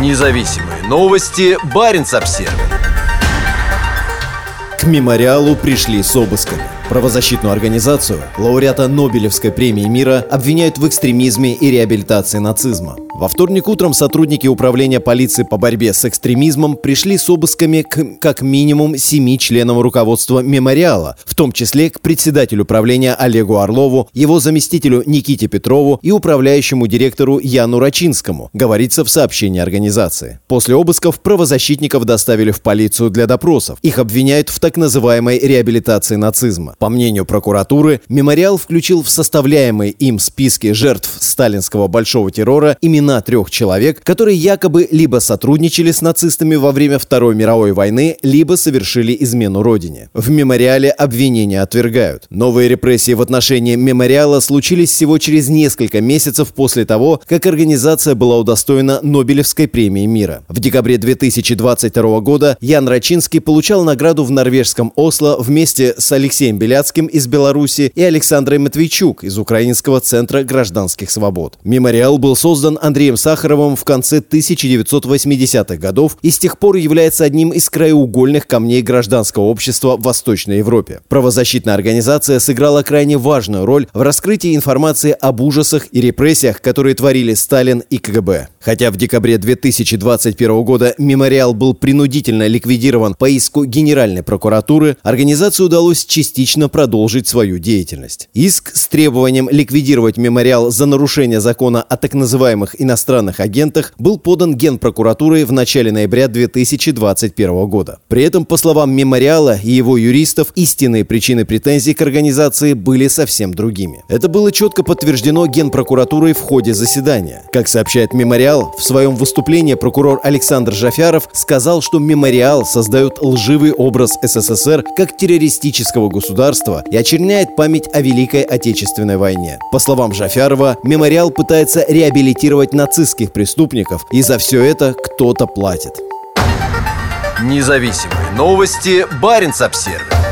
Независимые новости. Барин обсерва К мемориалу пришли с обысками. Правозащитную организацию, лауреата Нобелевской премии мира, обвиняют в экстремизме и реабилитации нацизма. Во вторник утром сотрудники управления полиции по борьбе с экстремизмом пришли с обысками к как минимум семи членам руководства мемориала, в том числе к председателю управления Олегу Орлову, его заместителю Никите Петрову и управляющему директору Яну Рачинскому, говорится в сообщении организации. После обысков правозащитников доставили в полицию для допросов. Их обвиняют в так называемой реабилитации нацизма. По мнению прокуратуры, мемориал включил в составляемые им списки жертв сталинского большого террора имена трех человек, которые якобы либо сотрудничали с нацистами во время Второй мировой войны, либо совершили измену родине. В мемориале обвинения отвергают. Новые репрессии в отношении мемориала случились всего через несколько месяцев после того, как организация была удостоена Нобелевской премии мира. В декабре 2022 года Ян Рачинский получал награду в норвежском Осло вместе с Алексеем Беляцким из Беларуси и Александрой Матвейчук из Украинского центра гражданских свобод. Мемориал был создан Андреем Сахаровым в конце 1980-х годов и с тех пор является одним из краеугольных камней гражданского общества в Восточной Европе. Правозащитная организация сыграла крайне важную роль в раскрытии информации об ужасах и репрессиях, которые творили Сталин и КГБ. Хотя в декабре 2021 года мемориал был принудительно ликвидирован по иску Генеральной прокуратуры, организации удалось частично продолжить свою деятельность. Иск с требованием ликвидировать мемориал за нарушение закона о так называемых иностранных агентах был подан Генпрокуратурой в начале ноября 2021 года. При этом, по словам мемориала и его юристов, истинные причины претензий к организации были совсем другими. Это было четко подтверждено Генпрокуратурой в ходе заседания. Как сообщает мемориал, в своем выступлении прокурор Александр Жафяров сказал, что мемориал создает лживый образ СССР как террористического государства и очерняет память о Великой Отечественной войне. По словам Жафярова, мемориал пытается реабилитировать нацистских преступников, и за все это кто-то платит. Независимые новости. Барин обсервис